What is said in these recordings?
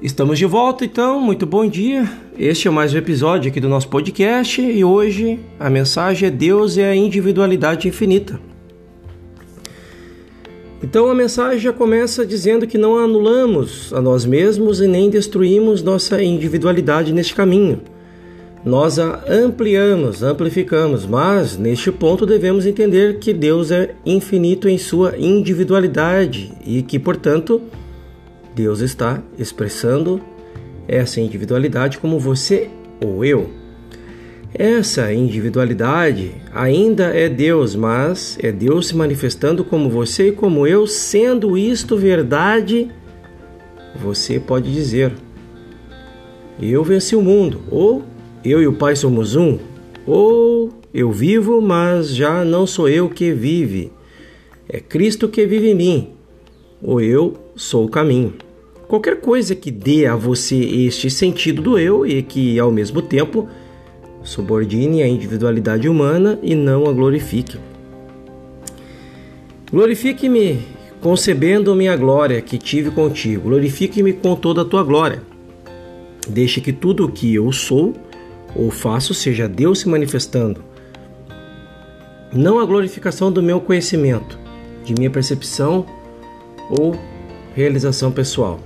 Estamos de volta então, muito bom dia. Este é mais um episódio aqui do nosso podcast e hoje a mensagem é Deus é a individualidade infinita. Então a mensagem já começa dizendo que não anulamos a nós mesmos e nem destruímos nossa individualidade neste caminho. Nós a ampliamos, amplificamos, mas neste ponto devemos entender que Deus é infinito em sua individualidade e que, portanto, Deus está expressando essa individualidade como você ou eu. Essa individualidade ainda é Deus, mas é Deus se manifestando como você e como eu, sendo isto verdade, você pode dizer: Eu venci o mundo, ou eu e o Pai somos um, ou eu vivo, mas já não sou eu que vive, é Cristo que vive em mim, ou eu sou o caminho. Qualquer coisa que dê a você este sentido do eu e que, ao mesmo tempo, subordine a individualidade humana e não a glorifique. Glorifique-me concebendo minha glória que tive contigo. Glorifique-me com toda a tua glória. Deixe que tudo o que eu sou ou faço seja Deus se manifestando. Não a glorificação do meu conhecimento, de minha percepção ou realização pessoal.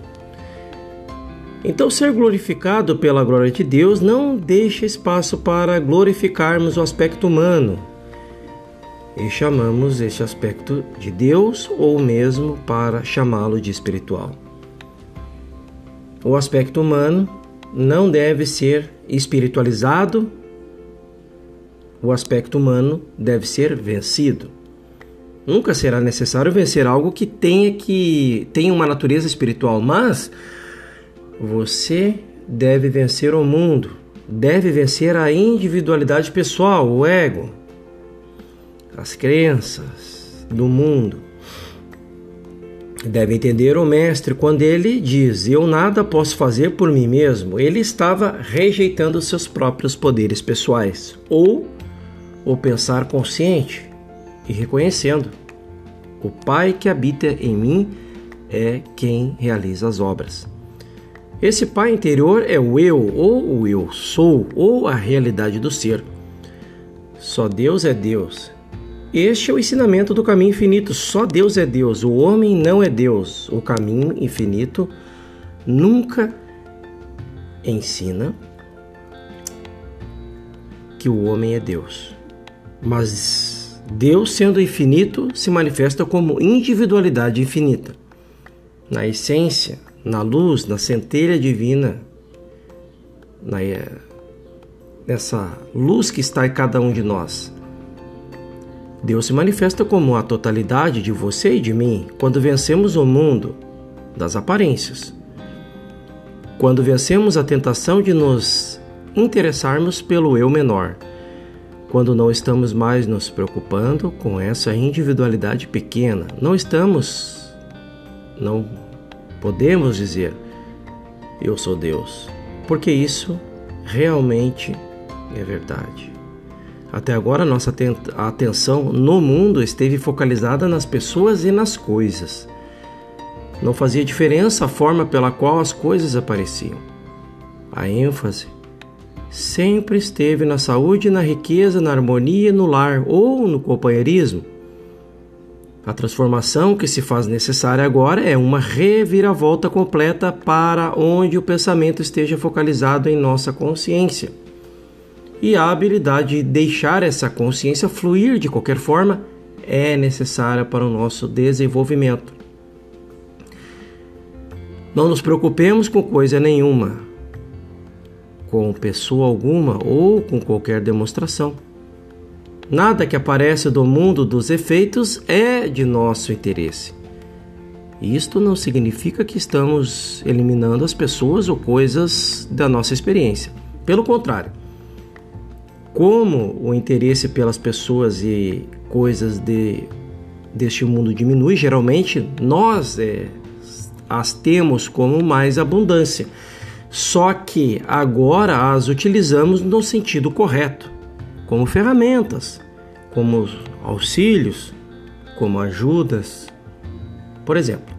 Então, ser glorificado pela glória de Deus não deixa espaço para glorificarmos o aspecto humano. E chamamos este aspecto de Deus ou mesmo para chamá-lo de espiritual. O aspecto humano não deve ser espiritualizado, o aspecto humano deve ser vencido. Nunca será necessário vencer algo que tenha que tenha uma natureza espiritual, mas você deve vencer o mundo, deve vencer a individualidade pessoal, o ego, as crenças do mundo. Deve entender o Mestre quando ele diz: Eu nada posso fazer por mim mesmo. Ele estava rejeitando seus próprios poderes pessoais, ou o pensar consciente e reconhecendo: O Pai que habita em mim é quem realiza as obras. Esse pai interior é o eu, ou o eu sou, ou a realidade do ser. Só Deus é Deus. Este é o ensinamento do caminho infinito. Só Deus é Deus. O homem não é Deus. O caminho infinito nunca ensina que o homem é Deus. Mas Deus, sendo infinito, se manifesta como individualidade infinita. Na essência, na luz, na centelha divina, na, nessa luz que está em cada um de nós. Deus se manifesta como a totalidade de você e de mim quando vencemos o mundo das aparências. Quando vencemos a tentação de nos interessarmos pelo eu menor. Quando não estamos mais nos preocupando com essa individualidade pequena, não estamos não podemos dizer: Eu sou Deus, porque isso realmente é verdade. Até agora, nossa atenção no mundo esteve focalizada nas pessoas e nas coisas. Não fazia diferença a forma pela qual as coisas apareciam. A ênfase sempre esteve na saúde, na riqueza, na harmonia, no lar ou no companheirismo. A transformação que se faz necessária agora é uma reviravolta completa para onde o pensamento esteja focalizado em nossa consciência. E a habilidade de deixar essa consciência fluir de qualquer forma é necessária para o nosso desenvolvimento. Não nos preocupemos com coisa nenhuma, com pessoa alguma ou com qualquer demonstração. Nada que aparece do mundo dos efeitos é de nosso interesse. Isto não significa que estamos eliminando as pessoas ou coisas da nossa experiência. Pelo contrário, como o interesse pelas pessoas e coisas de, deste mundo diminui, geralmente nós é, as temos como mais abundância. Só que agora as utilizamos no sentido correto como ferramentas, como auxílios, como ajudas. Por exemplo,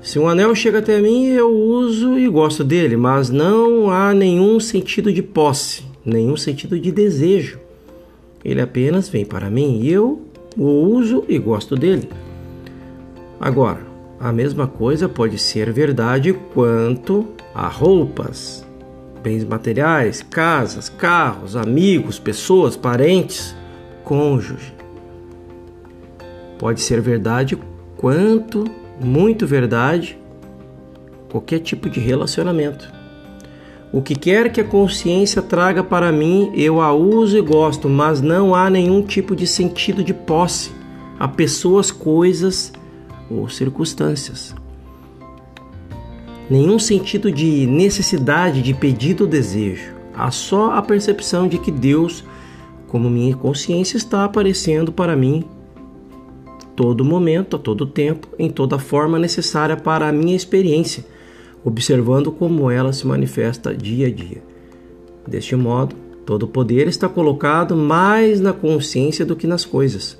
Se um anel chega até mim, eu uso e gosto dele, mas não há nenhum sentido de posse, nenhum sentido de desejo. Ele apenas vem para mim e eu o uso e gosto dele. Agora, a mesma coisa pode ser verdade quanto a roupas, bens materiais, casas, carros, amigos, pessoas, parentes, cônjuge. Pode ser verdade quanto muito verdade, qualquer tipo de relacionamento. O que quer que a consciência traga para mim, eu a uso e gosto, mas não há nenhum tipo de sentido de posse a pessoas, coisas ou circunstâncias. Nenhum sentido de necessidade, de pedido ou desejo. Há só a percepção de que Deus, como minha consciência, está aparecendo para mim todo momento, a todo tempo, em toda forma necessária para a minha experiência, observando como ela se manifesta dia a dia. Deste modo, todo poder está colocado mais na consciência do que nas coisas.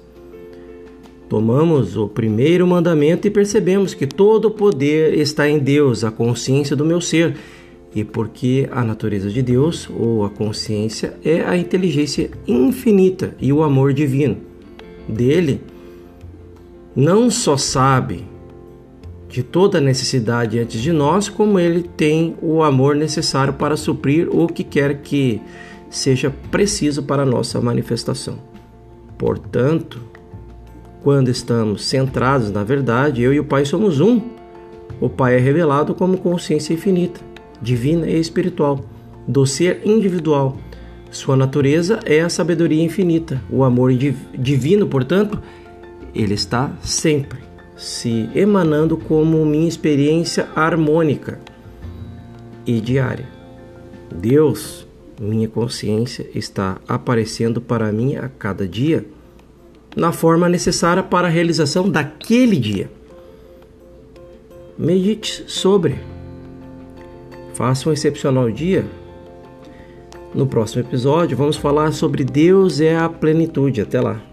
Tomamos o primeiro mandamento e percebemos que todo o poder está em Deus, a consciência do meu ser, e porque a natureza de Deus, ou a consciência, é a inteligência infinita e o amor divino. Dele, não só sabe de toda a necessidade antes de nós, como ele tem o amor necessário para suprir o que quer que seja preciso para a nossa manifestação. Portanto, quando estamos centrados na verdade, eu e o Pai somos um. O Pai é revelado como consciência infinita, divina e espiritual, do ser individual. Sua natureza é a sabedoria infinita. O amor divino, portanto, ele está sempre se emanando como minha experiência harmônica e diária. Deus, minha consciência, está aparecendo para mim a cada dia na forma necessária para a realização daquele dia. Medite sobre. Faça um excepcional dia. No próximo episódio, vamos falar sobre Deus é a plenitude. Até lá.